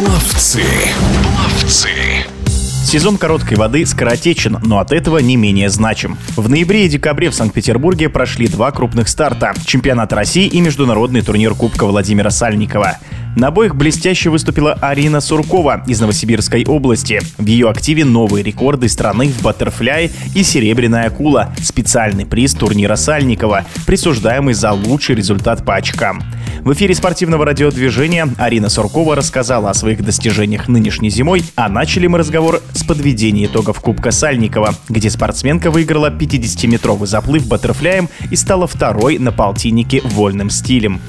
Пловцы. Пловцы. Сезон короткой воды скоротечен, но от этого не менее значим. В ноябре и декабре в Санкт-Петербурге прошли два крупных старта – чемпионат России и международный турнир Кубка Владимира Сальникова. На обоих блестяще выступила Арина Суркова из Новосибирской области. В ее активе новые рекорды страны в баттерфляе и серебряная акула – специальный приз турнира Сальникова, присуждаемый за лучший результат по очкам. В эфире спортивного радиодвижения Арина Суркова рассказала о своих достижениях нынешней зимой, а начали мы разговор с подведения итогов Кубка Сальникова, где спортсменка выиграла 50-метровый заплыв баттерфляем и стала второй на полтиннике вольным стилем.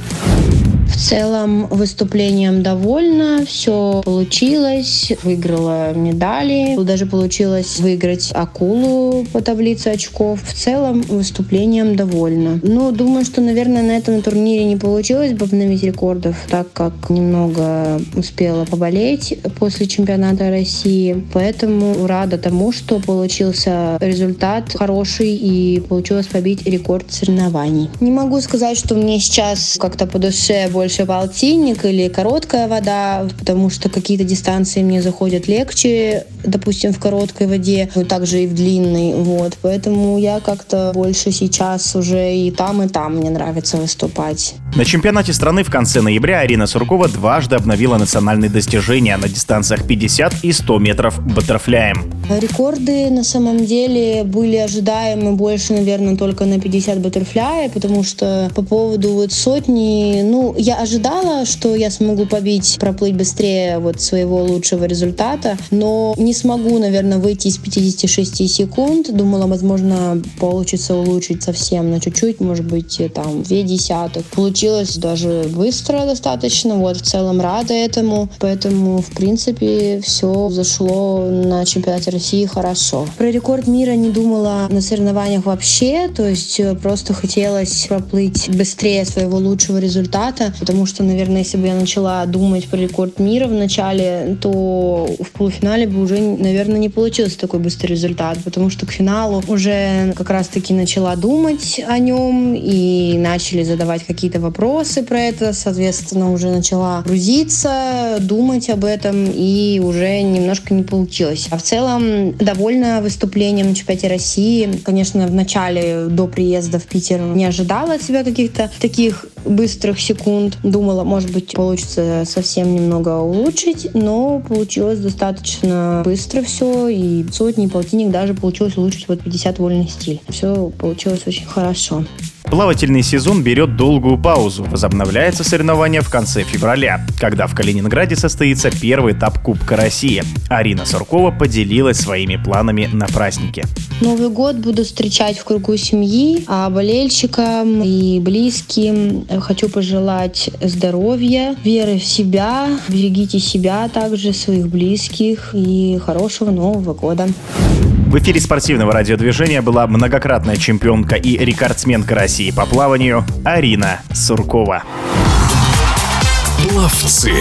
В целом выступлением довольна, все получилось, выиграла медали, даже получилось выиграть акулу по таблице очков. В целом выступлением довольна. Ну, думаю, что, наверное, на этом турнире не получилось бы обновить рекордов, так как немного успела поболеть после чемпионата России. Поэтому рада тому, что получился результат хороший и получилось побить рекорд соревнований. Не могу сказать, что мне сейчас как-то по душе больше полтинник или короткая вода, потому что какие-то дистанции мне заходят легче, допустим, в короткой воде, но также и в длинной. Вот. Поэтому я как-то больше сейчас уже и там, и там мне нравится выступать. На чемпионате страны в конце ноября Арина Суркова дважды обновила национальные достижения на дистанциях 50 и 100 метров баттерфляем. Рекорды на самом деле были ожидаемы больше, наверное, только на 50 баттерфляя, потому что по поводу вот сотни, ну, я ожидала, что я смогу побить, проплыть быстрее вот своего лучшего результата, но не смогу, наверное, выйти из 56 секунд. Думала, возможно, получится улучшить совсем на чуть-чуть, может быть, там, 2 десятых. Получилось даже быстро достаточно, вот, в целом рада этому, поэтому, в принципе, все зашло на чемпионате России хорошо. Про рекорд мира не думала на соревнованиях вообще, то есть э, просто хотелось проплыть быстрее своего лучшего результата, потому что, наверное, если бы я начала думать про рекорд мира в начале, то в полуфинале бы уже, наверное, не получился такой быстрый результат, потому что к финалу уже как раз-таки начала думать о нем и начали задавать какие-то вопросы про это, соответственно, уже начала грузиться, думать об этом, и уже немножко не получилось. А в целом довольна выступлением на чемпионате России. Конечно, в начале, до приезда в Питер, не ожидала от себя каких-то таких быстрых секунд. Думала, может быть, получится совсем немного улучшить, но получилось достаточно быстро все, и сотни, полтинник даже получилось улучшить вот 50 вольный стиль. Все получилось очень хорошо. Плавательный сезон берет долгую паузу. Возобновляется соревнование в конце февраля, когда в Калининграде состоится первый этап Кубка России. Арина Суркова поделилась своими планами на празднике. Новый год буду встречать в кругу семьи, а болельщикам и близким хочу пожелать здоровья, веры в себя, берегите себя также, своих близких и хорошего Нового года. В эфире спортивного радиодвижения была многократная чемпионка и рекордсменка России по плаванию Арина Суркова. Пловцы.